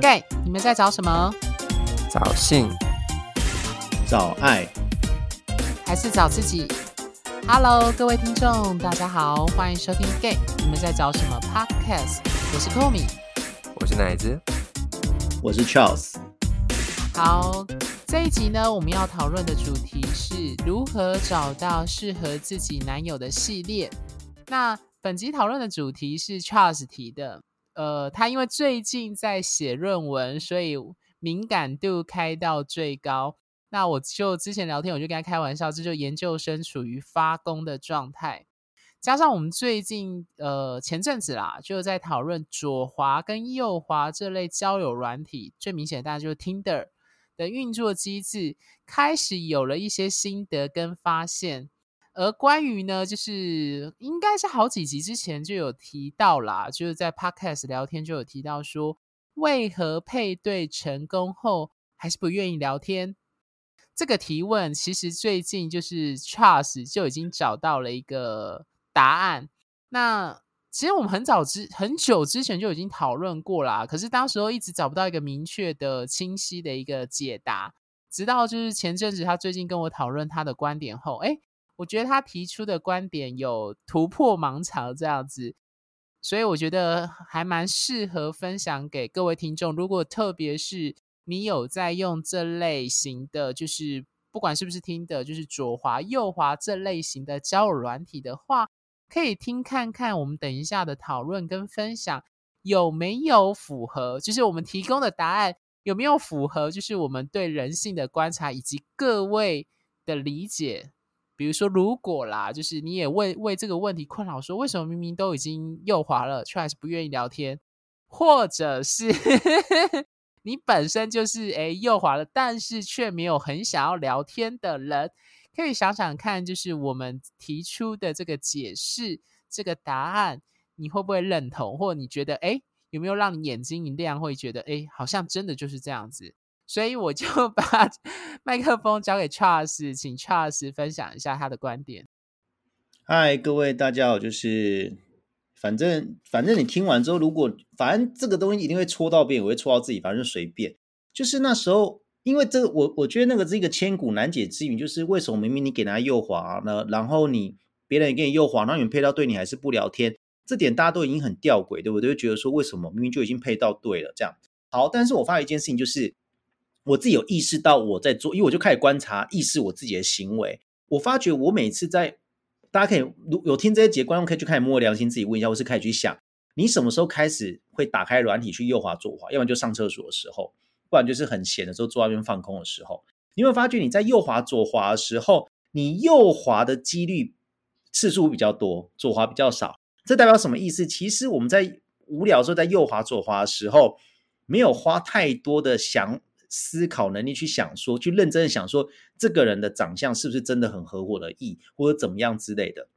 Gay，你们在找什么？找性，找爱，还是找自己？Hello，各位听众，大家好，欢迎收听 Gay，你们在找什么 Podcast？我是 Komi，我是奶子，我是 Charles。好，这一集呢，我们要讨论的主题是如何找到适合自己男友的系列。那本集讨论的主题是 Charles 提的。呃，他因为最近在写论文，所以敏感度开到最高。那我就之前聊天，我就跟他开玩笑，这就研究生处于发功的状态。加上我们最近呃前阵子啦，就在讨论左滑跟右滑这类交友软体，最明显的大家就是 Tinder 的运作机制，开始有了一些心得跟发现。而关于呢，就是应该是好几集之前就有提到啦，就是在 Podcast 聊天就有提到说，为何配对成功后还是不愿意聊天？这个提问其实最近就是 Charles 就已经找到了一个答案。那其实我们很早之很久之前就已经讨论过啦，可是当时候一直找不到一个明确的、清晰的一个解答，直到就是前阵子他最近跟我讨论他的观点后，哎。我觉得他提出的观点有突破盲肠这样子，所以我觉得还蛮适合分享给各位听众。如果特别是你有在用这类型的，就是不管是不是听的，就是左滑右滑这类型的交友软体的话，可以听看看我们等一下的讨论跟分享有没有符合，就是我们提供的答案有没有符合，就是我们对人性的观察以及各位的理解。比如说，如果啦，就是你也为为这个问题困扰，说为什么明明都已经右滑了，却还是不愿意聊天，或者是 你本身就是诶右滑了，但是却没有很想要聊天的人，可以想想看，就是我们提出的这个解释，这个答案，你会不会认同，或你觉得诶有没有让你眼睛一亮，会觉得诶好像真的就是这样子。所以我就 把麦克风交给 Charles，请 Charles 分享一下他的观点。嗨，各位大家好，就是反正反正你听完之后，如果反正这个东西一定会戳到别人，我会戳到自己，反正随便。就是那时候，因为这个我我觉得那个是一个千古难解之谜，就是为什么明明你给他右滑呢，然后你别人也给你右滑，然后你们配到对，你还是不聊天，这点大家都已经很吊诡，对不对？就觉得说为什么明明就已经配到对了，这样好。但是我发现一件事情，就是。我自己有意识到我在做，因为我就开始观察、意识我自己的行为。我发觉我每次在，大家可以如有听这些节，观众可以去开始摸良心，自己问一下，或是开始去想，你什么时候开始会打开软体去右滑左滑？要不然就上厕所的时候，不然就是很闲的时候坐在那边放空的时候。你会发觉你在右滑左滑的时候，你右滑的几率次数比较多，左滑比较少。这代表什么意思？其实我们在无聊的时候在右滑左滑的时候，没有花太多的想。思考能力去想说，去认真的想说，这个人的长相是不是真的很合我的意，或者怎么样之类的，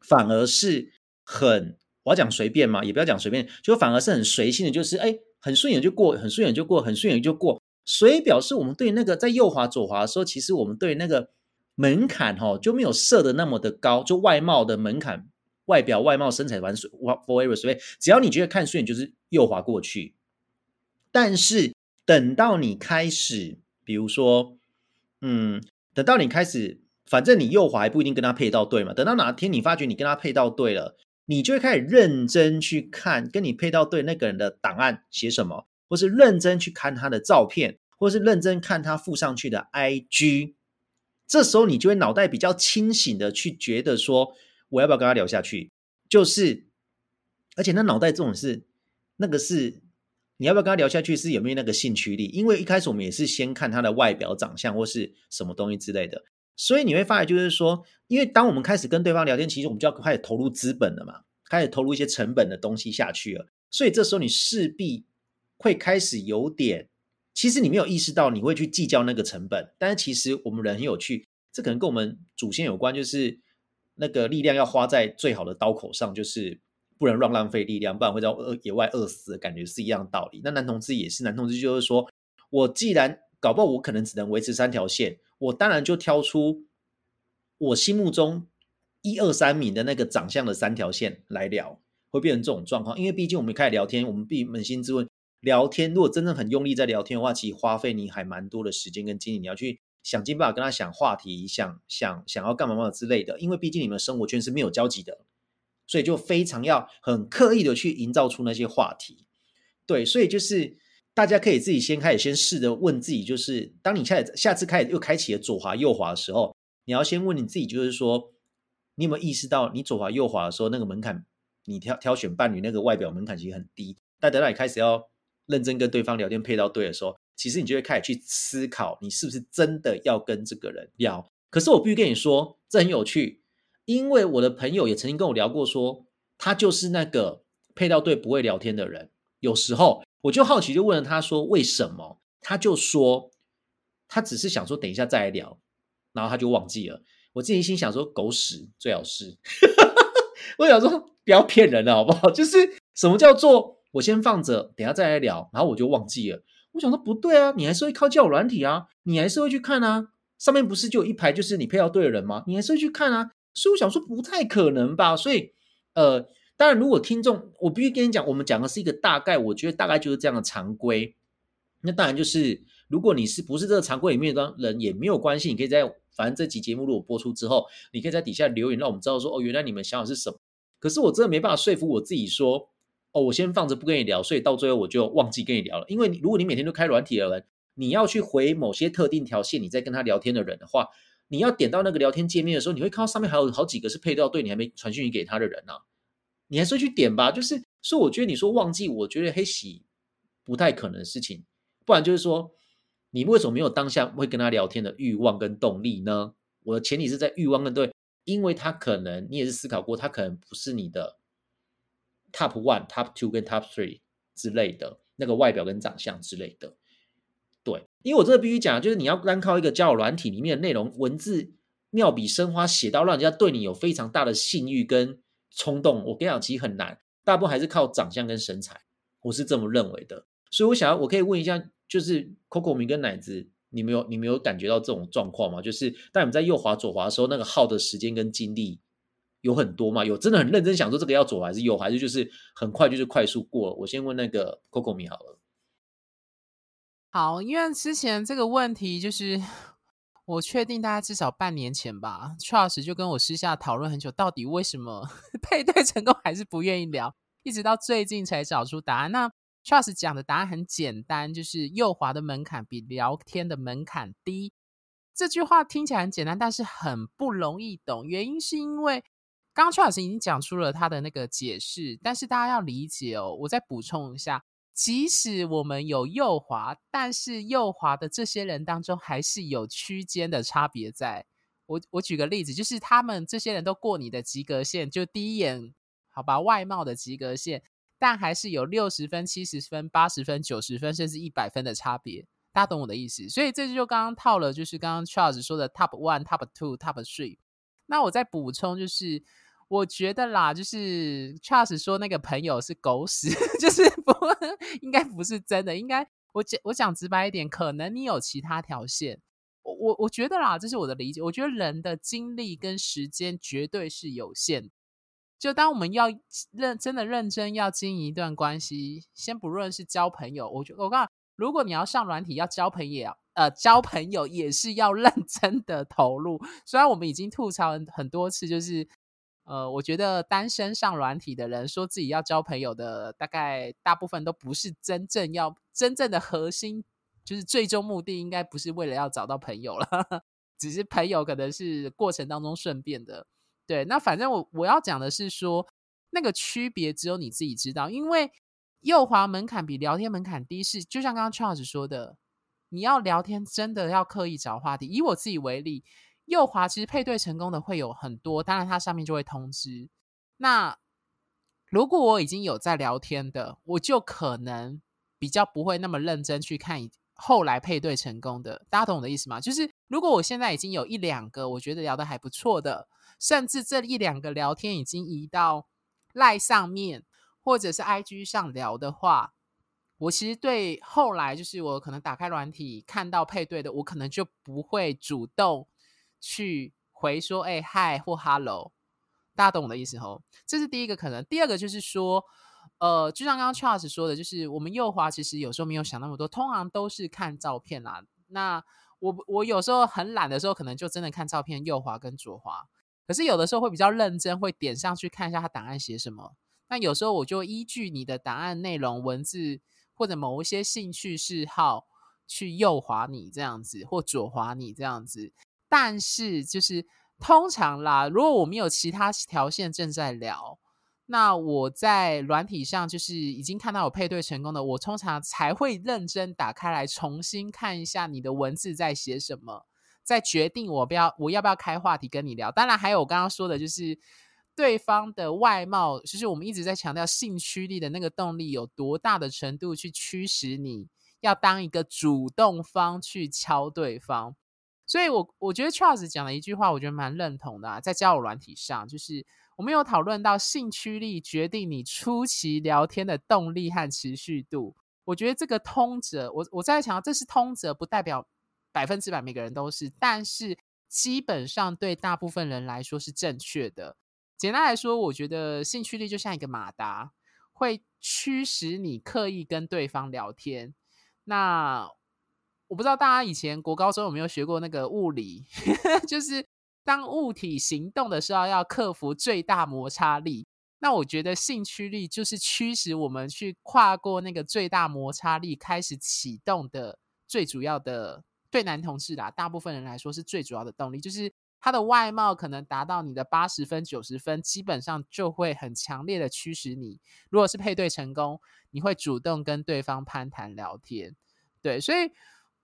反而是很，我要讲随便嘛，也不要讲随便，就反而是很随性的，就是哎，很顺眼就过，很顺眼就过，很顺眼就过。所以表示我们对那个在右滑左滑的时候，其实我们对那个门槛哈就没有设的那么的高，就外貌的门槛外表外貌身材完随 whatever 随便，只要你觉得看顺眼就是右滑过去，但是。等到你开始，比如说，嗯，等到你开始，反正你右滑还不一定跟他配到对嘛。等到哪天你发觉你跟他配到对了，你就会开始认真去看跟你配到对那个人的档案写什么，或是认真去看他的照片，或是认真看他附上去的 IG。这时候你就会脑袋比较清醒的去觉得说，我要不要跟他聊下去？就是，而且那脑袋这种是那个是。你要不要跟他聊下去？是有没有那个兴趣力？因为一开始我们也是先看他的外表、长相或是什么东西之类的，所以你会发现，就是说，因为当我们开始跟对方聊天，其实我们就要开始投入资本了嘛，开始投入一些成本的东西下去了，所以这时候你势必会开始有点，其实你没有意识到你会去计较那个成本，但是其实我们人很有趣，这可能跟我们祖先有关，就是那个力量要花在最好的刀口上，就是。不能乱浪费力量，不然会在野外饿死的感觉是一样的道理。那男同志也是，男同志就是说，我既然搞不好我可能只能维持三条线，我当然就挑出我心目中一二三名的那个长相的三条线来聊，会变成这种状况。因为毕竟我们开始聊天，我们必扪心自问：聊天，如果真正很用力在聊天的话，其实花费你还蛮多的时间跟精力，你要去想尽办法跟他想话题，想想想要干嘛嘛之类的。因为毕竟你们生活圈是没有交集的，所以就非常要很刻意的去营造出那些话题。对，所以就是大家可以自己先开始，先试着问自己，就是当你下下次开始又开启了左滑右滑的时候，你要先问你自己，就是说，你有没有意识到你左滑右滑的时候那个门槛？你挑挑选伴侣那个外表门槛其实很低，但等到你开始要认真跟对方聊天配到对的时候，其实你就会开始去思考，你是不是真的要跟这个人聊。可是我必须跟你说，这很有趣，因为我的朋友也曾经跟我聊过说，他就是那个配到对不会聊天的人。有时候我就好奇，就问了他说为什么？他就说他只是想说等一下再来聊，然后他就忘记了。我自己心想说狗屎，最好是。我想说。不要骗人了，好不好？就是什么叫做我先放着，等下再来聊，然后我就忘记了。我想说不对啊，你还是会靠交友软体啊，你还是会去看啊。上面不是就有一排就是你配到对的人吗？你还是会去看啊。所以我想说不太可能吧。所以呃，当然如果听众，我必须跟你讲，我们讲的是一个大概，我觉得大概就是这样的常规。那当然就是如果你是不是这个常规里面的人也没有关系，你可以在反正这集节目如果播出之后，你可以在底下留言，让我们知道说哦，原来你们想法是什么。可是我真的没办法说服我自己说，哦，我先放着不跟你聊，所以到最后我就忘记跟你聊了。因为你如果你每天都开软体的人，你要去回某些特定条线，你在跟他聊天的人的话，你要点到那个聊天界面的时候，你会看到上面还有好几个是配到对你还没传讯息给他的人啊，你还是去点吧？就是，所以我觉得你说忘记，我觉得黑喜不太可能的事情，不然就是说，你为什么没有当下会跟他聊天的欲望跟动力呢？我的前提是在欲望跟对。因为他可能，你也是思考过，他可能不是你的 top one、top two 跟 top three 之类的那个外表跟长相之类的。对，因为我这个必须讲，就是你要单靠一个交友软体里面的内容文字妙笔生花写到让人家对你有非常大的性欲跟冲动，我跟你讲，其实很难，大部分还是靠长相跟身材，我是这么认为的。所以我想要，我可以问一下，就是 Coco 米跟奶子。你没有，你没有感觉到这种状况吗？就是当你们在右滑左滑的时候，那个耗的时间跟精力有很多吗？有真的很认真想说这个要左还是右，还是就是很快就是快速过了？我先问那个 Coco 米好了。好，因为之前这个问题就是我确定大家至少半年前吧，Charles 就跟我私下讨论很久，到底为什么 配对成功还是不愿意聊，一直到最近才找出答案。那 Charles 讲的答案很简单，就是右滑的门槛比聊天的门槛低。这句话听起来很简单，但是很不容易懂。原因是因为刚刚邱老师已经讲出了他的那个解释，但是大家要理解哦。我再补充一下，即使我们有右滑，但是右滑的这些人当中还是有区间的差别在。我我举个例子，就是他们这些人都过你的及格线，就第一眼好吧，外貌的及格线。但还是有六十分、七十分、八十分、九十分，甚至一百分的差别。大家懂我的意思？所以这就刚刚套了，就是刚刚 Charles 说的 Top One、Top Two、Top Three。那我再补充，就是我觉得啦，就是 Charles 说那个朋友是狗屎，就是不应该不是真的。应该我讲我讲直白一点，可能你有其他条线。我我我觉得啦，这是我的理解。我觉得人的精力跟时间绝对是有限。就当我们要认真的认真要经营一段关系，先不论是交朋友，我觉我告诉你，如果你要上软体要交朋友，呃，交朋友也是要认真的投入。虽然我们已经吐槽很多次，就是呃，我觉得单身上软体的人说自己要交朋友的，大概大部分都不是真正要真正的核心，就是最终目的应该不是为了要找到朋友了，只是朋友可能是过程当中顺便的。对，那反正我我要讲的是说，那个区别只有你自己知道，因为右滑门槛比聊天门槛低，是就像刚刚 Charles 说的，你要聊天真的要刻意找话题。以我自己为例，右滑其实配对成功的会有很多，当然它上面就会通知。那如果我已经有在聊天的，我就可能比较不会那么认真去看后来配对成功的。大家懂我的意思吗？就是如果我现在已经有一两个我觉得聊得还不错的。甚至这一两个聊天已经移到赖上面，或者是 IG 上聊的话，我其实对后来就是我可能打开软体看到配对的，我可能就不会主动去回说哎嗨或 hello，大家懂我的意思吼？这是第一个可能。第二个就是说，呃，就像刚刚 Charles 说的，就是我们右滑其实有时候没有想那么多，通常都是看照片啦。那我我有时候很懒的时候，可能就真的看照片右滑跟左滑。可是有的时候会比较认真，会点上去看一下他档案写什么。那有时候我就依据你的档案内容、文字或者某一些兴趣嗜好去右滑你这样子，或左滑你这样子。但是就是通常啦，如果我们有其他条线正在聊，那我在软体上就是已经看到有配对成功的，我通常才会认真打开来重新看一下你的文字在写什么。再决定我不要我要不要开话题跟你聊。当然还有我刚刚说的，就是对方的外貌，就是我们一直在强调性驱力的那个动力有多大的程度去驱使你要当一个主动方去敲对方。所以我我觉得 Charles 讲的一句话，我觉得蛮认同的啊，在交友软体上，就是我们有讨论到性驱力决定你初期聊天的动力和持续度。我觉得这个通则，我我在强调这是通则，不代表。百分之百每个人都是，但是基本上对大部分人来说是正确的。简单来说，我觉得性驱力就像一个马达，会驱使你刻意跟对方聊天。那我不知道大家以前国高中有没有学过那个物理，就是当物体行动的时候要克服最大摩擦力。那我觉得性驱力就是驱使我们去跨过那个最大摩擦力，开始启动的最主要的。对男同志啦，大部分人来说是最主要的动力，就是他的外貌可能达到你的八十分、九十分，基本上就会很强烈的驱使你。如果是配对成功，你会主动跟对方攀谈聊天。对，所以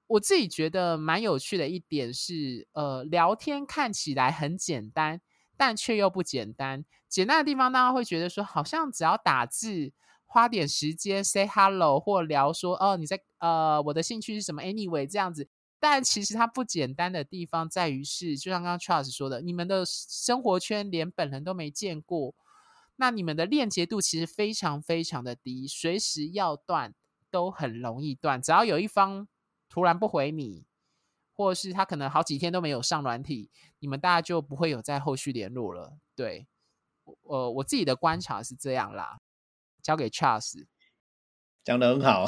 我自己觉得蛮有趣的一点是，呃，聊天看起来很简单，但却又不简单。简单的地方，大家会觉得说，好像只要打字。花点时间 say hello 或聊说哦，你在呃，我的兴趣是什么？Anyway，这样子。但其实它不简单的地方在于是，就像刚刚 Charles 说的，你们的生活圈连本人都没见过，那你们的链接度其实非常非常的低，随时要断都很容易断。只要有一方突然不回你，或者是他可能好几天都没有上软体，你们大家就不会有再后续联络了。对，呃，我自己的观察是这样啦。交给 Charles，讲得很好，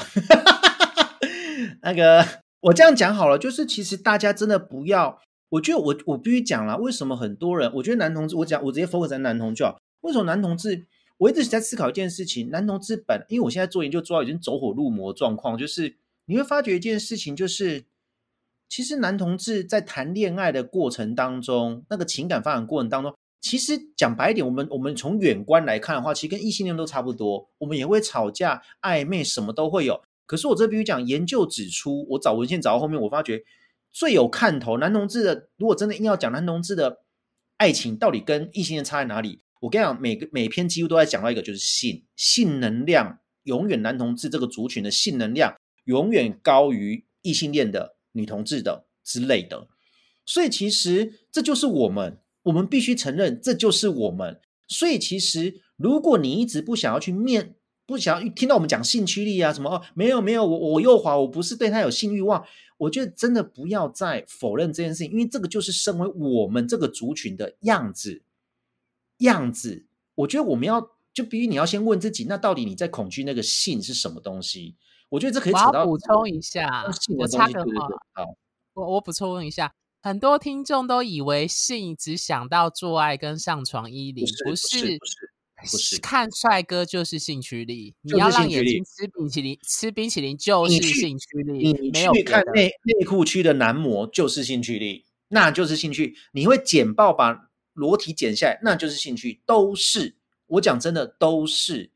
那个。我这样讲好了，就是其实大家真的不要，我觉得我我必须讲了，为什么很多人，我觉得男同志，我讲我直接 focus 在男同志啊，为什么男同志？我一直在思考一件事情，男同志本，因为我现在做研究做到已经走火入魔状况，就是你会发觉一件事情，就是其实男同志在谈恋爱的过程当中，那个情感发展过程当中，其实讲白一点，我们我们从远观来看的话，其实跟异性恋都差不多，我们也会吵架、暧昧，什么都会有。可是我这必须讲，研究指出，我找文献找到后面，我发觉最有看头男同志的，如果真的硬要讲男同志的爱情到底跟异性恋差在哪里，我跟你讲，每个每篇几乎都在讲到一个，就是性性能量永远男同志这个族群的性能量永远高于异性恋的女同志的之类的，所以其实这就是我们，我们必须承认这就是我们。所以其实如果你一直不想要去面。不想要听到我们讲性驱力啊什么哦，没有没有，我我右滑，我不是对他有性欲望。我觉得真的不要再否认这件事情，因为这个就是身为我们这个族群的样子样子。我觉得我们要就比如你要先问自己，那到底你在恐惧那个性是什么东西？我觉得这可以扯到。我补充一下，我插个话，好，我我补充一下，很多听众都以为性只想到做爱跟上床衣领，不是。不是不是不是看帅哥就是性驱力，你要让眼睛吃冰淇淋，吃冰淇淋就是性驱力。你去看内内裤区的男模就是性驱力，那就是兴趣。你会剪报把裸体剪下来，那就是兴趣，都是。我讲真的都是。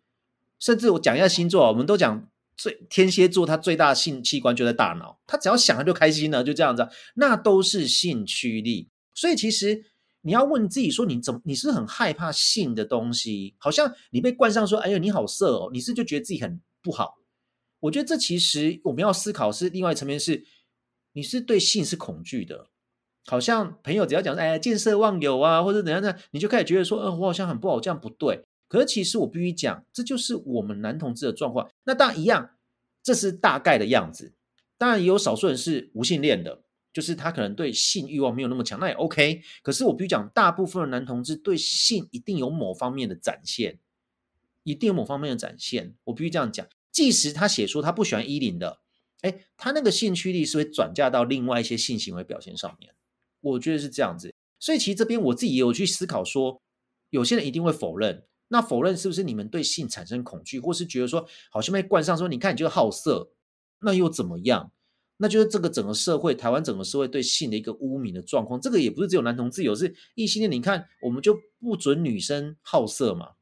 甚至我讲一下星座，我们都讲最天蝎座，他最大的性器官就在大脑，他只要想他就开心了，就这样子，那都是性驱力。所以其实。你要问自己说，你怎么？你是很害怕性的东西？好像你被冠上说，哎呦，你好色哦！你是就觉得自己很不好？我觉得这其实我们要思考是另外一层面是，你是对性是恐惧的。好像朋友只要讲，哎，见色忘友啊，或者怎样的，你就开始觉得说，嗯、呃，我好像很不好，这样不对。可是其实我必须讲，这就是我们男同志的状况。那当然一样，这是大概的样子。当然也有少数人是无性恋的。就是他可能对性欲望没有那么强，那也 OK。可是我必须讲，大部分的男同志对性一定有某方面的展现，一定有某方面的展现。我必须这样讲，即使他写说他不喜欢衣领的，哎，他那个兴趣力是会转嫁到另外一些性行为表现上面。我觉得是这样子。所以其实这边我自己也有去思考说，有些人一定会否认，那否认是不是你们对性产生恐惧，或是觉得说好像被冠上说，你看你就好色，那又怎么样？那就是这个整个社会，台湾整个社会对性的一个污名的状况。这个也不是只有男同志有，是异性恋。你看，我们就不准女生好色嘛，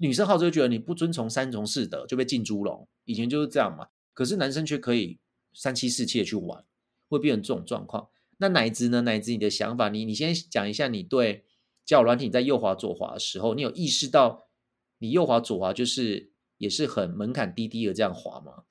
女生好色就觉得你不遵从三从四德就被进猪笼。以前就是这样嘛。可是男生却可以三妻四妾去玩，会变成这种状况。那乃至呢？乃至你的想法，你你先讲一下，你对交友软体在右滑左滑的时候，你有意识到你右滑左滑就是也是很门槛低低的这样滑吗？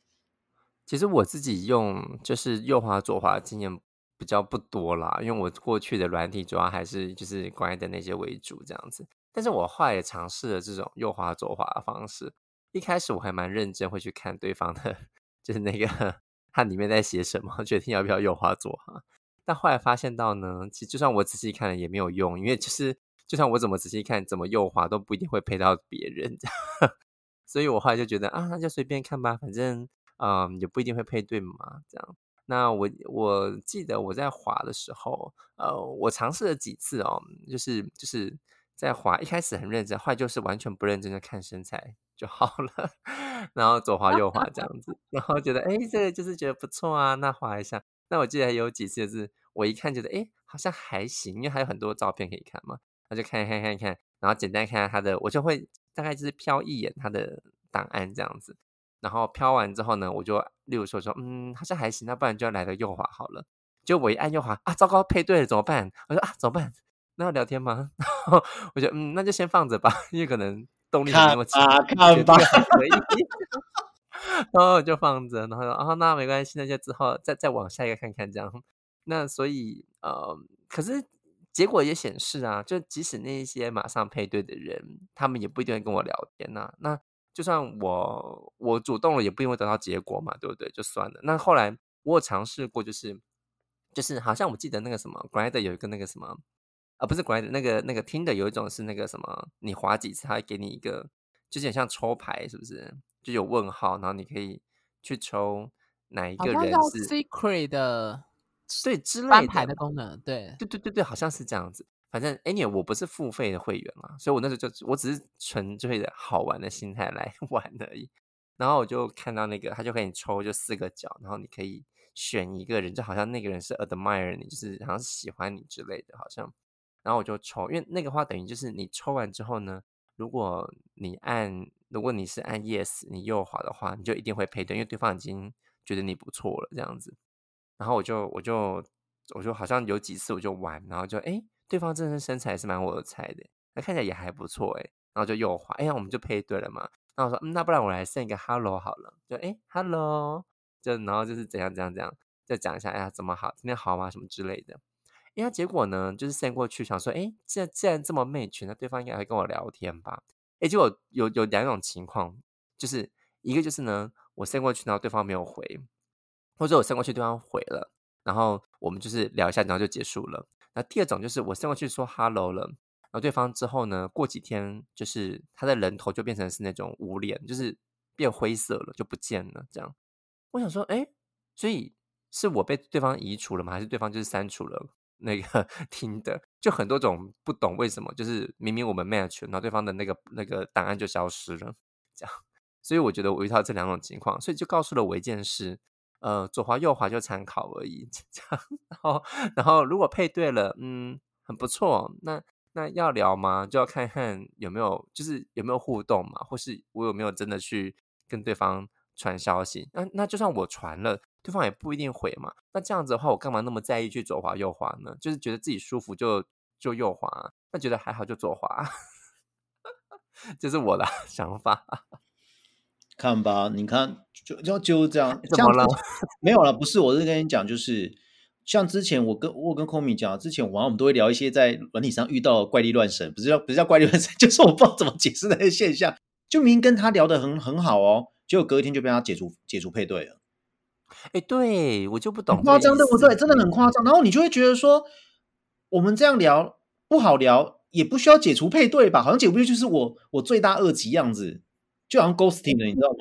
其实我自己用就是右滑左滑经验比较不多啦，因为我过去的软体主要还是就是 Grindr 的那些为主这样子。但是我后来也尝试了这种右滑左滑的方式。一开始我还蛮认真会去看对方的，就是那个它里面在写什么，决定要不要右滑左滑。但后来发现到呢，其实就算我仔细看了也没有用，因为其实就算我怎么仔细看，怎么右滑都不一定会配到别人。所以我后来就觉得啊，那就随便看吧，反正。嗯，也不一定会配对嘛，这样。那我我记得我在滑的时候，呃，我尝试了几次哦，就是就是在滑，一开始很认真，后来就是完全不认真的看身材就好了，然后左滑右滑这样子，然后觉得哎，这个就是觉得不错啊，那滑一下。那我记得有几次就是我一看觉得哎，好像还行，因为还有很多照片可以看嘛，那就看看看看，然后简单看看他的，我就会大概就是瞟一眼他的档案这样子。然后瞟完之后呢，我就例如说说，嗯，好像还行，那不然就要来个右滑好了。就我一按右滑啊，糟糕，配对了怎么办？我说啊，怎么办？那要聊天吗？然后我就嗯，那就先放着吧，因为可能动力没那么强。看吧，看吧，可以。然后我就放着，然后说啊，那没关系，那就之后再再往下一个看看这样。那所以呃，可是结果也显示啊，就即使那些马上配对的人，他们也不一定会跟我聊天呐、啊。那就算我我主动了，也不一定会得到结果嘛，对不对？就算了。那后来我有尝试过，就是就是好像我记得那个什么，Grindr 有一个那个什么啊，不是 Grindr 那个那个 Tinder 有一种是那个什么，你滑几次，他会给你一个，就是很像抽牌，是不是？就有问号，然后你可以去抽哪一个人是 Secret 的，对之类的的功能，对对对对对，好像是这样子。反正 anyway 我不是付费的会员嘛，所以我那时候就我只是纯粹的好玩的心态来 玩而已。然后我就看到那个，他就给你抽就四个角，然后你可以选一个人，就好像那个人是 admire 你，就是好像是喜欢你之类的，好像。然后我就抽，因为那个话等于就是你抽完之后呢，如果你按，如果你是按 yes，你右滑的话，你就一定会配对，因为对方已经觉得你不错了这样子。然后我就我就我就好像有几次我就玩，然后就哎。诶对方真的身材是蛮我的菜的，那看起来也还不错诶，然后就又滑，哎呀，我们就配对了嘛。然后我说，嗯，那不然我来 send 一个 hello 好了，就哎 hello，就然后就是怎样怎样怎样，再讲一下，哎呀，怎么好，今天好吗？什么之类的。哎呀，结果呢，就是 send 过去，想说，哎，既然既然这么美群那对方应该会跟我聊天吧？哎，结果有有两种情况，就是一个就是呢，我 send 过去，然后对方没有回，或者我 send 过去，对方回了，然后我们就是聊一下，然后就结束了。那第二种就是我先过去说 hello 了，然后对方之后呢，过几天就是他的人头就变成是那种无脸，就是变灰色了，就不见了。这样，我想说，哎，所以是我被对方移除了吗？还是对方就是删除了那个听的？就很多种不懂为什么，就是明明我们 match，然后对方的那个那个档案就消失了，这样。所以我觉得我遇到这两种情况，所以就告诉了我一件事。呃，左滑右滑就参考而已，这样。然后，然后如果配对了，嗯，很不错。那那要聊吗？就要看看有没有，就是有没有互动嘛，或是我有没有真的去跟对方传消息。那那就算我传了，对方也不一定回嘛。那这样子的话，我干嘛那么在意去左滑右滑呢？就是觉得自己舒服就就右滑，那觉得还好就左滑，这是我的 想法。看吧，你看，就就就这样，怎么了？没有了，不是，我是跟你讲，就是像之前我跟我跟 Komi 讲，之前晚上我们都会聊一些在软体上遇到的怪力乱神，不是叫不是叫怪力乱神，就是我不知道怎么解释那些现象。就明明跟他聊得很很好哦，结果隔一天就被他解除解除配对了。哎，对我就不懂，夸张对不对？真的很夸张。然后你就会觉得说，我们这样聊不好聊，也不需要解除配对吧？好像解除配对就是我我罪大恶极样子。就好像 ghosting 的，你知道吗？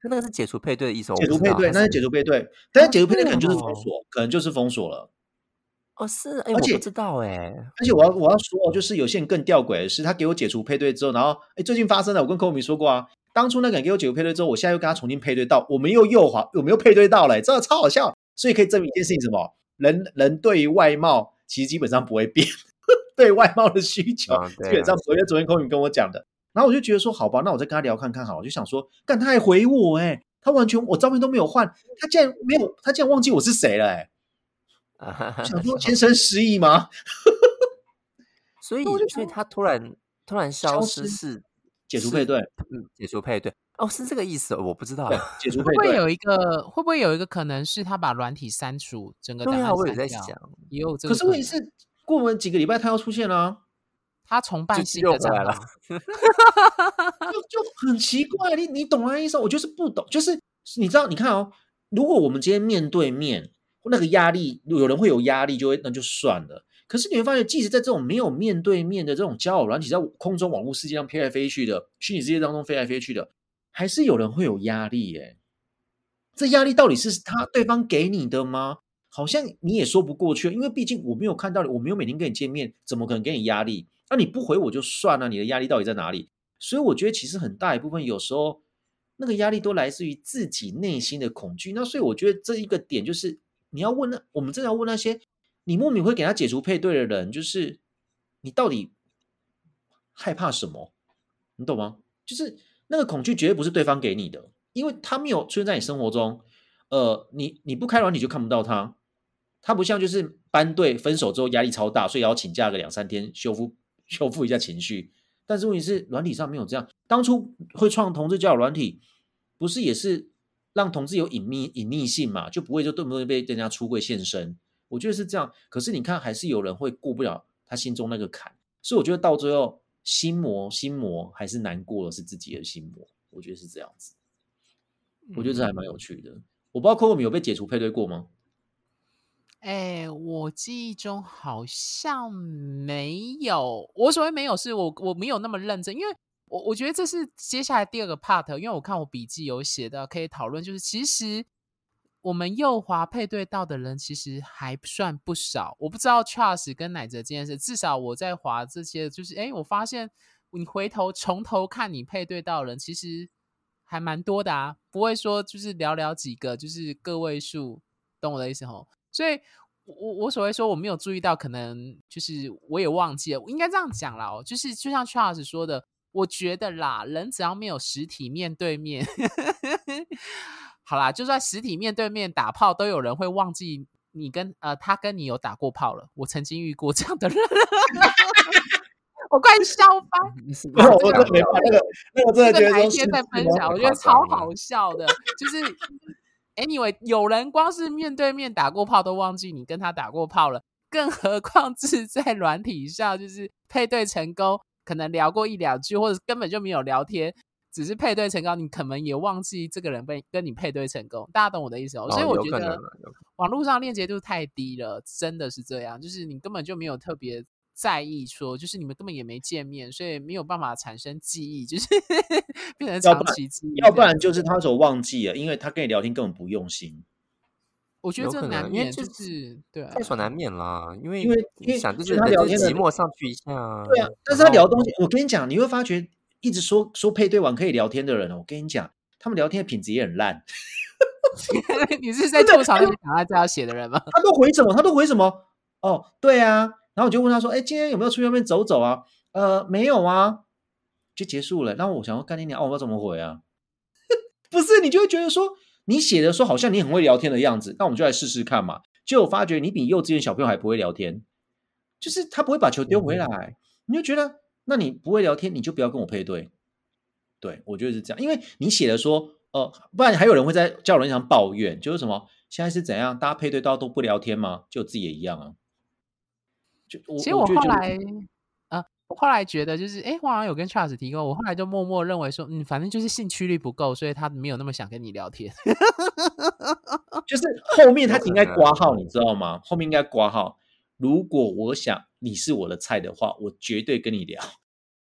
他那个是解除配对的意思，解除配对，那是解除配对，但是解除配对可能就是封锁，可能就是封锁了。哦，是，而且我不知道哎，而且我要我要说，就是有些人更吊诡的是，他给我解除配对之后，然后哎，最近发生了，我跟 Komi 说过啊，当初那个人给我解除配对之后，我现在又跟他重新配对到，我们又右滑，我们又配对到了，真的超好笑。所以可以证明一件事情，什么？人人对于外貌其实基本上不会变，对外貌的需求基本上不会。昨天 Komi 跟我讲的，然后我就觉得说，好吧，那我再跟他聊看看好，我就想说，干他还回我哎，他完全我照片都没有换，他竟然没有，他竟然忘记我是谁了哎。想说先生失忆吗？所以，所以他突然突然消失是解除配对，嗯，解除配对哦，是这个意思，我不知道。解除配对会不会有一个会不会有一个可能是他把软体删除，整个档案删掉？我也在想，也有这个。可是问题是，过完几个礼拜他要出现了，他崇拜新的来了，就就很奇怪。你你懂那意思？我就是不懂，就是你知道，你看哦，如果我们今天面对面。那个压力，有人会有压力，就会那就算了。可是你会发现，即使在这种没有面对面的这种交友软体，在空中网络世界上飞来飞去的虚拟世界当中飞来飞去的，还是有人会有压力耶。这压力到底是他对方给你的吗？好像你也说不过去，因为毕竟我没有看到你，我没有每天跟你见面，怎么可能给你压力？那你不回我就算了，你的压力到底在哪里？所以我觉得其实很大一部分，有时候那个压力都来自于自己内心的恐惧。那所以我觉得这一个点就是。你要问那，我们真的要问那些你莫名会给他解除配对的人，就是你到底害怕什么？你懂吗？就是那个恐惧绝对不是对方给你的，因为他没有出现在你生活中。呃，你你不开软你就看不到他，他不像就是班对分手之后压力超大，所以要请假个两三天修复修复一下情绪。但是问题是软体上没有这样，当初会创同志交友软体，不是也是？让同志有隐秘隐匿性嘛，就不会就动不动被人家出柜现身。我觉得是这样，可是你看，还是有人会过不了他心中那个坎。所以我觉得到最后，心魔心魔还是难过的是自己的心魔。我觉得是这样子。我觉得这还蛮有趣的。嗯、我不知道 Coco 有被解除配对过吗？哎，我记忆中好像没有。我所谓没有，是我我没有那么认真，因为。我我觉得这是接下来第二个 part，因为我看我笔记有写的，可以讨论。就是其实我们右滑配对到的人其实还算不少。我不知道 Charles 跟奶泽这件事，至少我在滑这些，就是哎，我发现你回头从头看你配对到的人，其实还蛮多的啊，不会说就是寥寥几个，就是个位数，懂我的意思吼？所以我我所谓说我没有注意到，可能就是我也忘记了，我应该这样讲啦哦，就是就像 Charles 说的。我觉得啦，人只要没有实体面对面，好啦，就算实体面对面打炮，都有人会忘记你跟呃他跟你有打过炮了。我曾经遇过这样的人，我快笑翻！我真没那个那个真的觉得哪一天再分享，我觉得超好笑的。就是 anyway，有人光是面对面打过炮都忘记你跟他打过炮了，更何况 是在软体上，就是配对成功。可能聊过一两句，或者根本就没有聊天，只是配对成功，你可能也忘记这个人被跟你配对成功。大家懂我的意思哦？所以我觉得网络上链接度太低了，真的是这样，就是你根本就没有特别在意说，就是你们根本也没见面，所以没有办法产生记忆，就是 变成长期记忆。要不然就是他所忘记了，因为他跟你聊天根本不用心。我觉得这难免，就是对，在所难免啦。因为因为你想就是他聊天寂寞上去一下，对啊。但是他聊的东西，我跟你讲，你会发觉一直说说配对完可以聊天的人，我跟你讲，他们聊天的品质也很烂。你是在吐槽那些想要这样写的人吗？他都回什么？他都回什么？哦，对啊。然后我就问他说：“哎，今天有没有出去外面走走啊？”呃，没有啊，就结束了。那我想要干你娘，哦，我要怎么回啊？不是，你就会觉得说。你写的说好像你很会聊天的样子，那我们就来试试看嘛。结果发觉你比幼稚园小朋友还不会聊天，就是他不会把球丢回来，嗯、你就觉得那你不会聊天，你就不要跟我配对。对，我觉得是这样，因为你写的说，呃，不然还有人会在交友软件上抱怨，就是什么现在是怎样，大家配对到都不聊天吗？就自己也一样啊。就我其实我后来啊。我后来觉得，就是哎，我好像有跟 Charles 提过，我后来就默默认为说，嗯，反正就是兴趣率不够，所以他没有那么想跟你聊天。就是后面他应该挂号，你知道吗？后面应该挂号。如果我想你是我的菜的话，我绝对跟你聊。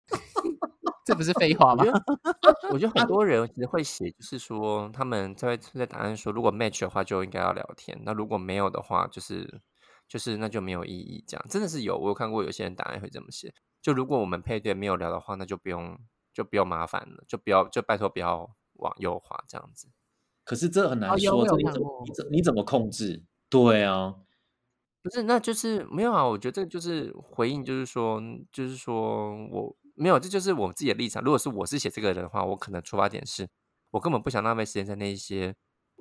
这不是废话吗？我觉得很多人其实会写，就是说他们在在答案说，如果 match 的话就应该要聊天，那如果没有的话，就是就是那就没有意义。这样真的是有，我有看过有些人答案会这么写。就如果我们配对没有聊的话，那就不用就不用麻烦了，就不要就拜托不要往右滑这样子。可是这很难说，哦、这你怎么你怎你怎么控制？对啊。不是，那就是没有啊。我觉得这就是回应，就是说，就是说我没有，这就是我自己的立场。如果是我是写这个人的话，我可能出发点是我根本不想浪费时间在那些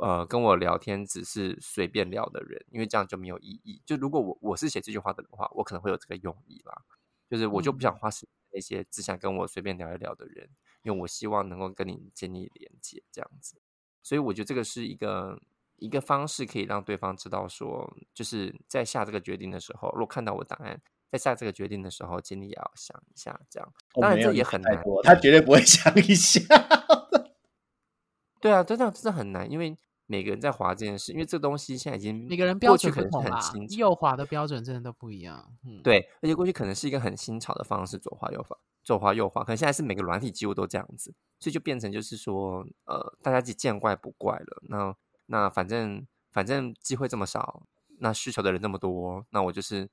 呃跟我聊天只是随便聊的人，因为这样就没有意义。就如果我我是写这句话的人的话，我可能会有这个用意啦。就是我就不想花时间那些只想跟我随便聊一聊的人，因为我希望能够跟你建立连接，这样子。所以我觉得这个是一个。一个方式可以让对方知道说，就是在下这个决定的时候，如果看到我答案，在下这个决定的时候，请你也要想一下，这样。当然这也很难，他绝对不会 想一下。对啊，真的真的很难，因为每个人在滑这件事，因为这东西现在已经每个人标准可能是很新，右滑的标准真的都不一样。嗯，对，而且过去可能是一个很新潮的方式，左滑右滑，左滑右滑，可能现在是每个软体几乎都这样子，所以就变成就是说，呃，大家就见怪不怪了。那。那反正反正机会这么少，那需求的人这么多，那我就是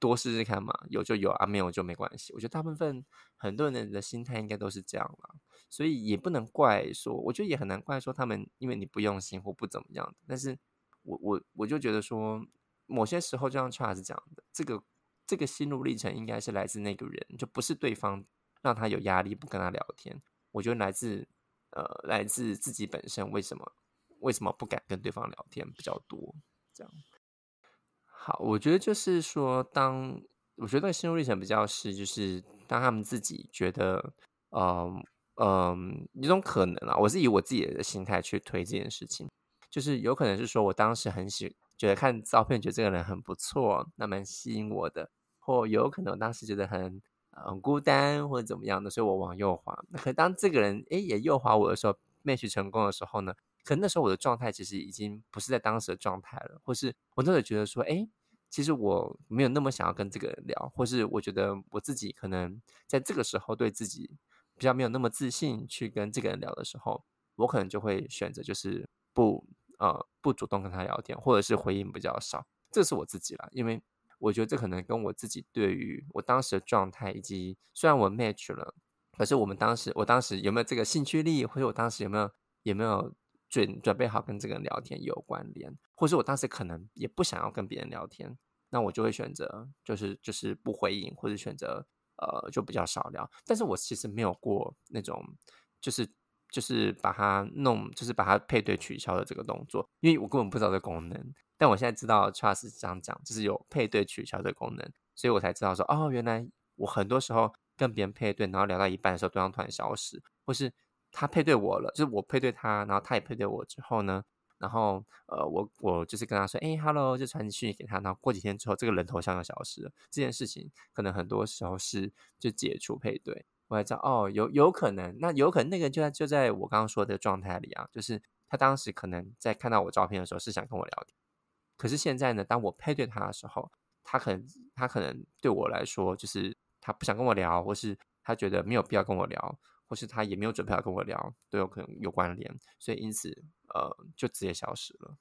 多试试看嘛，有就有啊，没有就没关系。我觉得大部分很多人的心态应该都是这样啦，所以也不能怪说，我觉得也很难怪说他们因为你不用心或不怎么样。但是我我我就觉得说，某些时候就像 Charles 讲的，这个这个心路历程应该是来自那个人，就不是对方让他有压力不跟他聊天。我觉得来自呃来自自己本身为什么。为什么不敢跟对方聊天比较多？这样好，我觉得就是说，当我觉得心路历程比较是，就是当他们自己觉得，嗯嗯，一种可能啊，我是以我自己的心态去推这件事情，就是有可能是说我当时很喜，觉得看照片觉得这个人很不错，那蛮吸引我的，或有可能当时觉得很很孤单或者怎么样的，所以我往右滑。可当这个人诶也右滑我的时候，match 成功的时候呢？可能那时候我的状态其实已经不是在当时的状态了，或是我真的觉得说，哎，其实我没有那么想要跟这个人聊，或是我觉得我自己可能在这个时候对自己比较没有那么自信去跟这个人聊的时候，我可能就会选择就是不呃不主动跟他聊天，或者是回应比较少。这是我自己啦，因为我觉得这可能跟我自己对于我当时的状态，以及虽然我 match 了，可是我们当时我当时有没有这个兴趣力，或者我当时有没有有没有。准准备好跟这个人聊天有关联，或是我当时可能也不想要跟别人聊天，那我就会选择就是就是不回应，或者选择呃就比较少聊。但是我其实没有过那种就是就是把它弄就是把它配对取消的这个动作，因为我根本不知道这功能。但我现在知道 Charles 这样讲，就是有配对取消的功能，所以我才知道说哦，原来我很多时候跟别人配对，然后聊到一半的时候，对方突然消失，或是。他配对我了，就是我配对他，然后他也配对我之后呢，然后呃，我我就是跟他说，哎，hello，就传讯息给他，然后过几天之后，这个人头像就消失了。这件事情可能很多时候是就解除配对，我才知道哦，有有可能，那有可能那个就在就在我刚刚说的状态里啊，就是他当时可能在看到我照片的时候是想跟我聊，可是现在呢，当我配对他的时候，他可能他可能对我来说就是他不想跟我聊，或是他觉得没有必要跟我聊。或是他也没有准备要跟我聊，都有可能有关联，所以因此呃就直接消失了。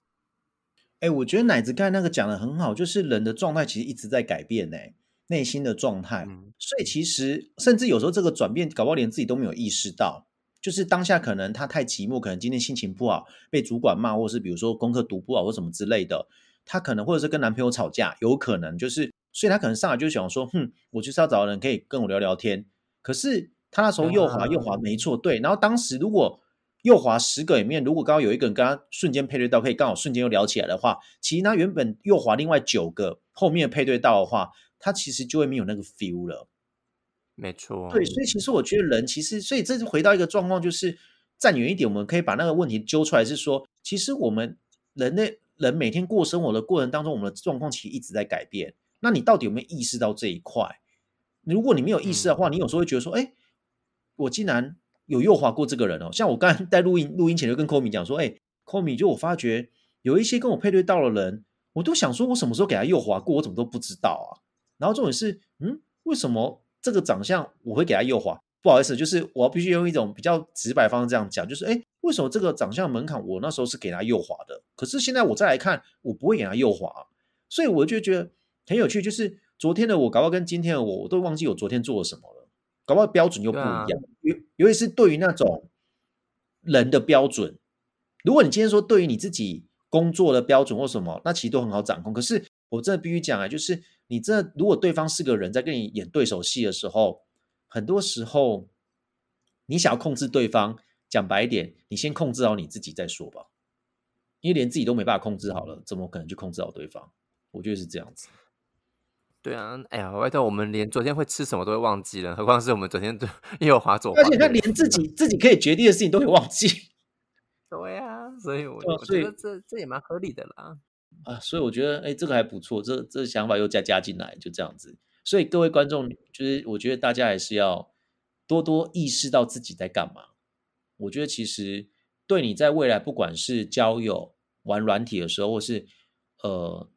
哎、欸，我觉得奶子刚才那个讲的很好，就是人的状态其实一直在改变呢，内心的状态。嗯、所以其实甚至有时候这个转变，搞不好连自己都没有意识到。就是当下可能他太寂寞，可能今天心情不好，被主管骂，或是比如说功课读不好或什么之类的，他可能或者是跟男朋友吵架，有可能就是，所以他可能上来就想说，哼，我就是要找个人可以跟我聊聊天。可是。他那时候右滑右滑没错，对。然后当时如果右滑十个里面，如果刚刚有一个人跟他瞬间配对到，可以刚好瞬间又聊起来的话，其实他原本右滑另外九个后面配对到的话，他其实就会没有那个 feel 了。没错，对。所以其实我觉得人其实，所以这是回到一个状况，就是站远一点，我们可以把那个问题揪出来，是说，其实我们人类人每天过生活的过程当中，我们的状况其实一直在改变。那你到底有没有意识到这一块？如果你没有意识的话，嗯、你有时候会觉得说，哎。我竟然有右滑过这个人哦，像我刚才 在录音录音前就跟 Komi 讲说，哎，Komi，就我发觉有一些跟我配对到的人，我都想说，我什么时候给他右滑过，我怎么都不知道啊。然后重点是，嗯，为什么这个长相我会给他右滑？不好意思，就是我必须用一种比较直白方式这样讲，就是哎，为什么这个长相门槛我那时候是给他右滑的，可是现在我再来看，我不会给他右滑，所以我就觉得很有趣，就是昨天的我搞不好跟今天的我，我都忘记我昨天做了什么了，搞不好标准又不一样，尤、啊、尤其是对于那种人的标准，如果你今天说对于你自己工作的标准或什么，那其实都很好掌控，可是我真的必须讲啊，就是你这如果对方是个人在跟你演对手戏的时候。很多时候，你想要控制对方，讲白一点，你先控制好你自己再说吧。因为连自己都没办法控制好了，怎么可能去控制好对方？我觉得是这样子。对啊，哎呀，外头我们连昨天会吃什么都会忘记了，何况是我们昨天对右 滑左滑，而且他连自己自己可以决定的事情都会忘记。对啊，所以我，我觉得这这也蛮合理的啦。啊，所以我觉得，哎，这个还不错，这这想法又再加进来，就这样子。所以各位观众，就是我觉得大家还是要多多意识到自己在干嘛。我觉得其实对你在未来，不管是交友、玩软体的时候，或是呃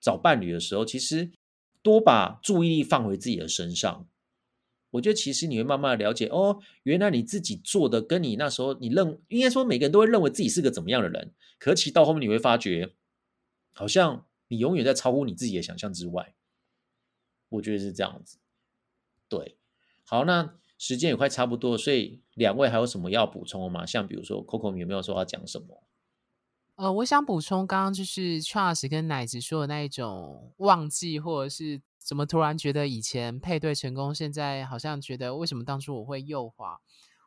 找伴侣的时候，其实多把注意力放回自己的身上。我觉得其实你会慢慢的了解，哦，原来你自己做的跟你那时候你认，应该说每个人都会认为自己是个怎么样的人，可其到后面你会发觉，好像你永远在超乎你自己的想象之外。我觉得是这样子，对，好，那时间也快差不多，所以两位还有什么要补充的吗？像比如说 Coco 有没有说要讲什么？呃，我想补充刚刚就是 Charles 跟奶子说的那一种忘记，或者是怎么突然觉得以前配对成功，现在好像觉得为什么当初我会右滑？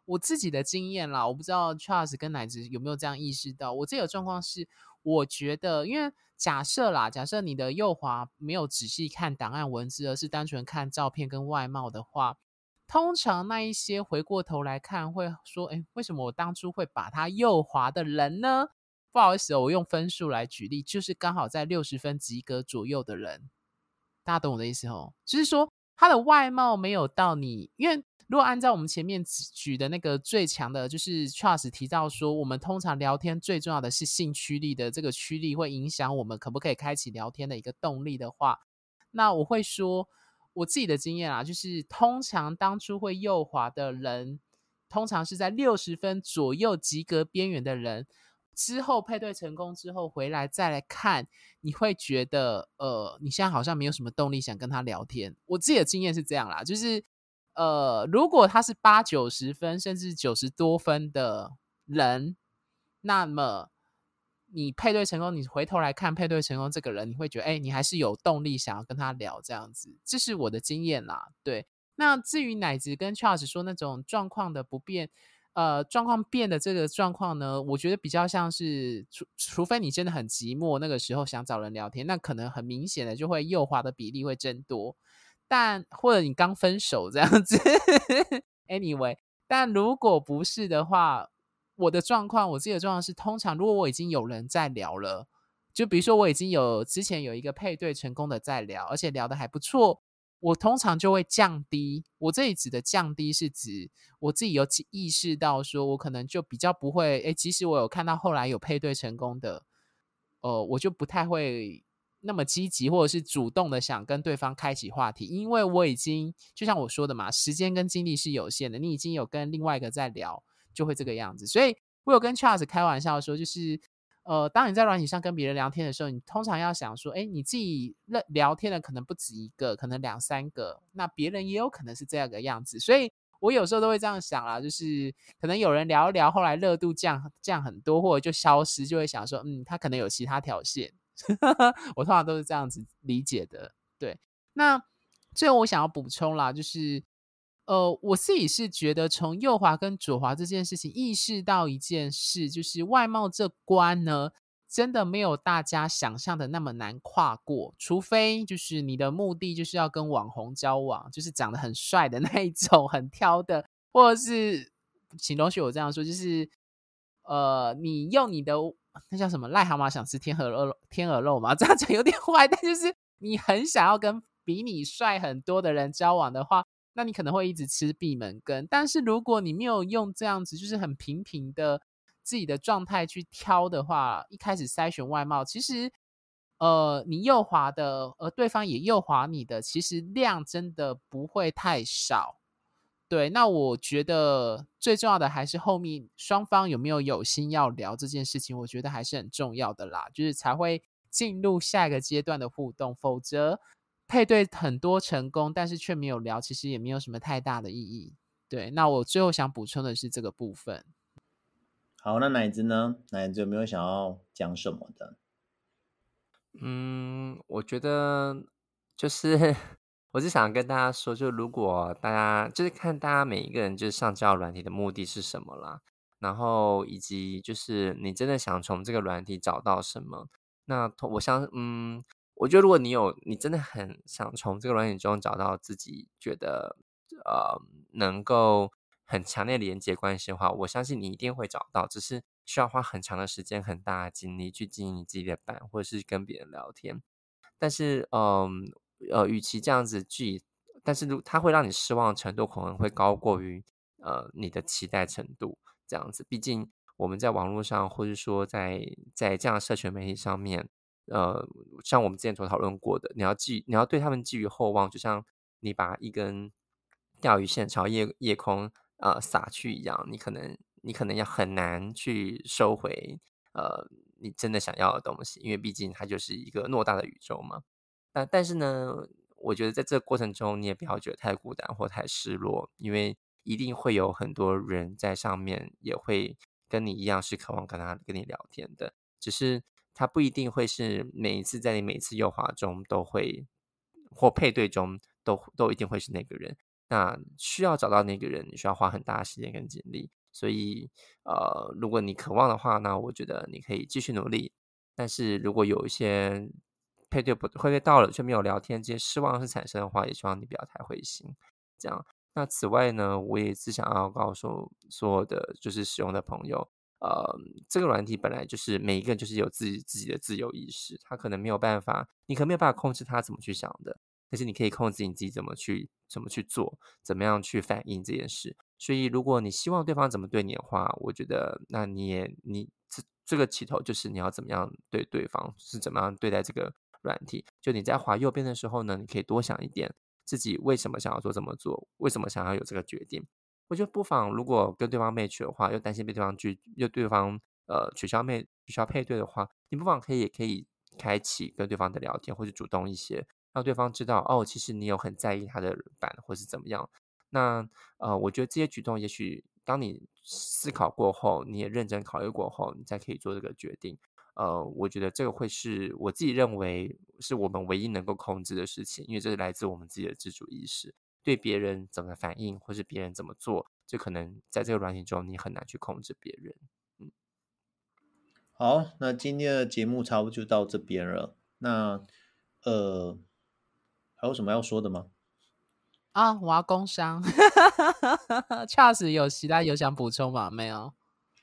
我自己的经验啦，我不知道 Charles 跟奶子有没有这样意识到。我这个状况是，我觉得因为。假设啦，假设你的右滑没有仔细看档案文字，而是单纯看照片跟外貌的话，通常那一些回过头来看会说：“诶，为什么我当初会把他右滑的人呢？”不好意思，我用分数来举例，就是刚好在六十分及格左右的人，大家懂我的意思哦？就是说他的外貌没有到你，因为。如果按照我们前面举的那个最强的，就是 Charles 提到说，我们通常聊天最重要的是性驱力的这个驱力会影响我们可不可以开启聊天的一个动力的话，那我会说我自己的经验啊，就是通常当初会右滑的人，通常是在六十分左右及格边缘的人，之后配对成功之后回来再来看，你会觉得呃，你现在好像没有什么动力想跟他聊天。我自己的经验是这样啦，就是。呃，如果他是八九十分，甚至九十多分的人，那么你配对成功，你回头来看配对成功这个人，你会觉得，哎，你还是有动力想要跟他聊这样子，这是我的经验啦。对，那至于奶子跟 Charles 说那种状况的不变，呃，状况变的这个状况呢，我觉得比较像是，除除非你真的很寂寞，那个时候想找人聊天，那可能很明显的就会右滑的比例会增多。但或者你刚分手这样子，anyway，但如果不是的话，我的状况，我自己的状况是，通常如果我已经有人在聊了，就比如说我已经有之前有一个配对成功的在聊，而且聊得还不错，我通常就会降低。我这里指的降低是指我自己有意识到，说我可能就比较不会，诶，即使我有看到后来有配对成功的，呃，我就不太会。那么积极，或者是主动的想跟对方开启话题，因为我已经就像我说的嘛，时间跟精力是有限的。你已经有跟另外一个在聊，就会这个样子。所以我有跟 Charles 开玩笑说，就是呃，当你在软体上跟别人聊天的时候，你通常要想说，哎，你自己聊天的可能不止一个，可能两三个，那别人也有可能是这样的样子。所以我有时候都会这样想啦，就是可能有人聊一聊，后来热度降降很多，或者就消失，就会想说，嗯，他可能有其他条线。我通常都是这样子理解的，对。那最后我想要补充啦，就是呃，我自己是觉得从右滑跟左滑这件事情，意识到一件事，就是外貌这关呢，真的没有大家想象的那么难跨过，除非就是你的目的就是要跟网红交往，就是长得很帅的那一种，很挑的，或者是请容许我这样说，就是呃，你用你的。那叫什么？癞蛤蟆想吃天鹅肉，天鹅肉吗？这样讲有点 坏，但就是你很想要跟比你帅很多的人交往的话，那你可能会一直吃闭门羹。但是如果你没有用这样子，就是很平平的自己的状态去挑的话，一开始筛选外貌，其实呃，你右滑的，而对方也右滑你的，其实量真的不会太少。对，那我觉得最重要的还是后面双方有没有有心要聊这件事情，我觉得还是很重要的啦，就是才会进入下一个阶段的互动。否则配对很多成功，但是却没有聊，其实也没有什么太大的意义。对，那我最后想补充的是这个部分。好，那奶子呢？奶子有没有想要讲什么的？嗯，我觉得就是。我是想跟大家说，就如果大家就是看大家每一个人就是上交友软体的目的是什么啦，然后以及就是你真的想从这个软体找到什么，那我相嗯，我觉得如果你有你真的很想从这个软体中找到自己觉得呃能够很强烈连接关系的话，我相信你一定会找到，只是需要花很长的时间、很大的精力去经营你自己的版，或者是跟别人聊天，但是嗯。呃，与其这样子去，但是如它会让你失望程度可能会高过于呃你的期待程度。这样子，毕竟我们在网络上，或者说在在这样的社群媒体上面，呃，像我们之前所讨论过的，你要寄，你要对他们寄予厚望，就像你把一根钓鱼线朝夜夜空呃撒去一样，你可能你可能要很难去收回呃你真的想要的东西，因为毕竟它就是一个偌大的宇宙嘛。但但是呢，我觉得在这个过程中，你也不要觉得太孤单或太失落，因为一定会有很多人在上面也会跟你一样是渴望跟他跟你聊天的，只是他不一定会是每一次在你每次右滑中都会或配对中都都一定会是那个人。那需要找到那个人，你需要花很大的时间跟精力。所以，呃，如果你渴望的话，那我觉得你可以继续努力。但是如果有一些配对不配到了却没有聊天，这些失望是产生的话，也希望你不要太灰心。这样，那此外呢，我也只想要告诉所有的就是使用的朋友，呃，这个软体本来就是每一个人就是有自己自己的自由意识，他可能没有办法，你可能没有办法控制他怎么去想的，但是你可以控制你自己怎么去怎么去做，怎么样去反应这件事。所以，如果你希望对方怎么对你的话，我觉得那你也你这这个起头就是你要怎么样对对方，是怎么样对待这个。软体，就你在滑右边的时候呢，你可以多想一点，自己为什么想要做这么做，为什么想要有这个决定。我觉得不妨，如果跟对方 match 的话，又担心被对方拒，又对方呃取消配取消配对的话，你不妨可以也可以开启跟对方的聊天，或者主动一些，让对方知道哦，其实你有很在意他的版，或是怎么样。那呃，我觉得这些举动，也许当你思考过后，你也认真考虑过后，你再可以做这个决定。呃，我觉得这个会是我自己认为是我们唯一能够控制的事情，因为这是来自我们自己的自主意识。对别人怎么反应，或是别人怎么做，就可能在这个软体中你很难去控制别人。嗯，好，那今天的节目差不多就到这边了。那呃，还有什么要说的吗？啊，我要工商。Charles 有其他有想补充吗？没有，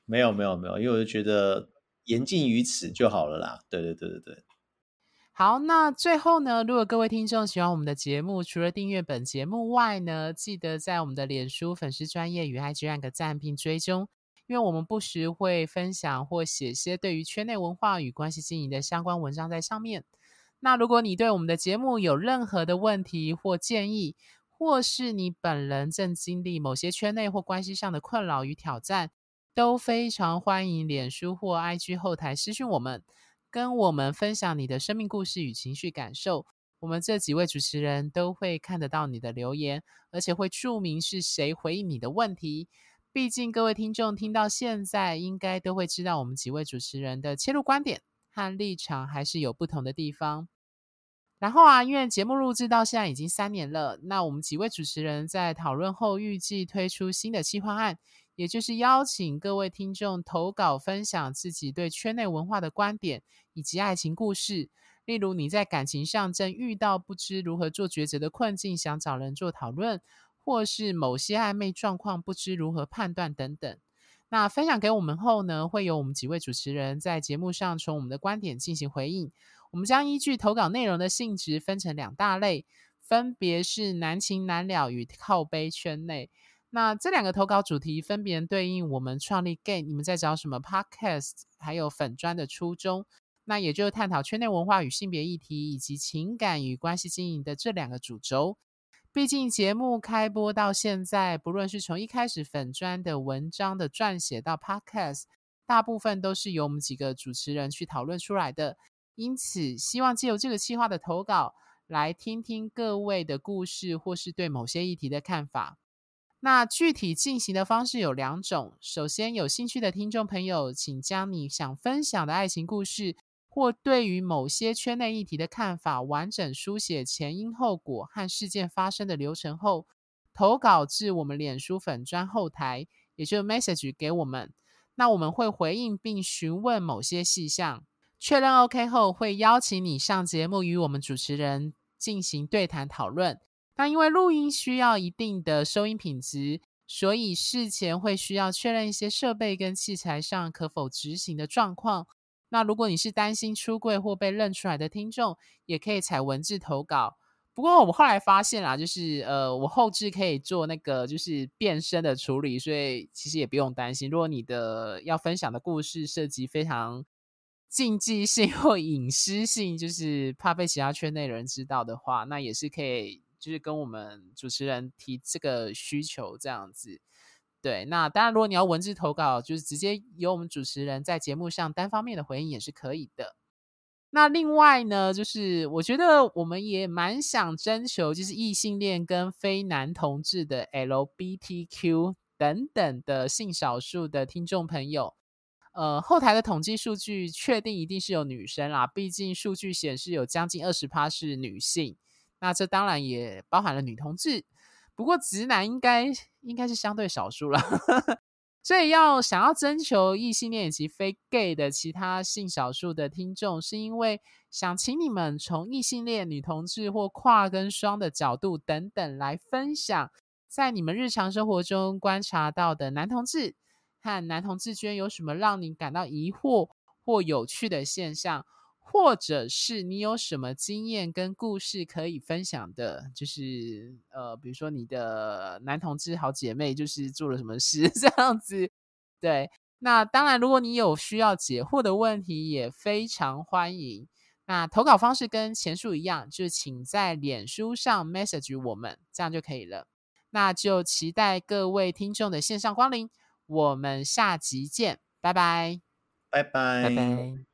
没有，没有，没有，因为我就觉得。言尽于此就好了啦。对对对对对。好，那最后呢，如果各位听众喜欢我们的节目，除了订阅本节目外呢，记得在我们的脸书粉丝专页与 IG 按个赞并追踪，因为我们不时会分享或写些对于圈内文化与关系经营的相关文章在上面。那如果你对我们的节目有任何的问题或建议，或是你本人正经历某些圈内或关系上的困扰与挑战，都非常欢迎脸书或 IG 后台私讯我们，跟我们分享你的生命故事与情绪感受。我们这几位主持人都会看得到你的留言，而且会注明是谁回应你的问题。毕竟各位听众听到现在，应该都会知道我们几位主持人的切入观点和立场还是有不同的地方。然后啊，因为节目录制到现在已经三年了，那我们几位主持人在讨论后，预计推出新的企划案。也就是邀请各位听众投稿，分享自己对圈内文化的观点以及爱情故事。例如你在感情上正遇到不知如何做抉择的困境，想找人做讨论，或是某些暧昧状况不知如何判断等等。那分享给我们后呢，会有我们几位主持人在节目上从我们的观点进行回应。我们将依据投稿内容的性质分成两大类，分别是难情难了与靠杯圈内。那这两个投稿主题分别对应我们创立 Gay，你们在找什么 Podcast，还有粉专的初衷。那也就是探讨圈内文化与性别议题，以及情感与关系经营的这两个主轴。毕竟节目开播到现在，不论是从一开始粉专的文章的撰写到 Podcast，大部分都是由我们几个主持人去讨论出来的。因此，希望借由这个企划的投稿，来听听各位的故事，或是对某些议题的看法。那具体进行的方式有两种。首先，有兴趣的听众朋友，请将你想分享的爱情故事，或对于某些圈内议题的看法，完整书写前因后果和事件发生的流程后，投稿至我们脸书粉专后台，也就是 message 给我们。那我们会回应并询问某些细项，确认 OK 后，会邀请你上节目与我们主持人进行对谈讨论。那因为录音需要一定的收音品质，所以事前会需要确认一些设备跟器材上可否执行的状况。那如果你是担心出柜或被认出来的听众，也可以采文字投稿。不过我后来发现啦，就是呃，我后置可以做那个就是变声的处理，所以其实也不用担心。如果你的要分享的故事涉及非常禁忌性或隐私性，就是怕被其他圈内人知道的话，那也是可以，就是跟我们主持人提这个需求这样子。对，那当然，如果你要文字投稿，就是直接由我们主持人在节目上单方面的回应也是可以的。那另外呢，就是我觉得我们也蛮想征求，就是异性恋跟非男同志的 LBTQ 等等的性少数的听众朋友。呃，后台的统计数据确定一定是有女生啦，毕竟数据显示有将近二十趴是女性。那这当然也包含了女同志。不过直男应该应该是相对少数了，所以要想要征求异性恋以及非 gay 的其他性少数的听众，是因为想请你们从异性恋、女同志或跨跟双的角度等等来分享，在你们日常生活中观察到的男同志和男同志间有什么让你感到疑惑或有趣的现象。或者是你有什么经验跟故事可以分享的，就是呃，比如说你的男同志好姐妹就是做了什么事 这样子，对。那当然，如果你有需要解惑的问题，也非常欢迎。那投稿方式跟前述一样，就是请在脸书上 message 我们，这样就可以了。那就期待各位听众的线上光临，我们下集见，拜拜，拜拜，拜拜。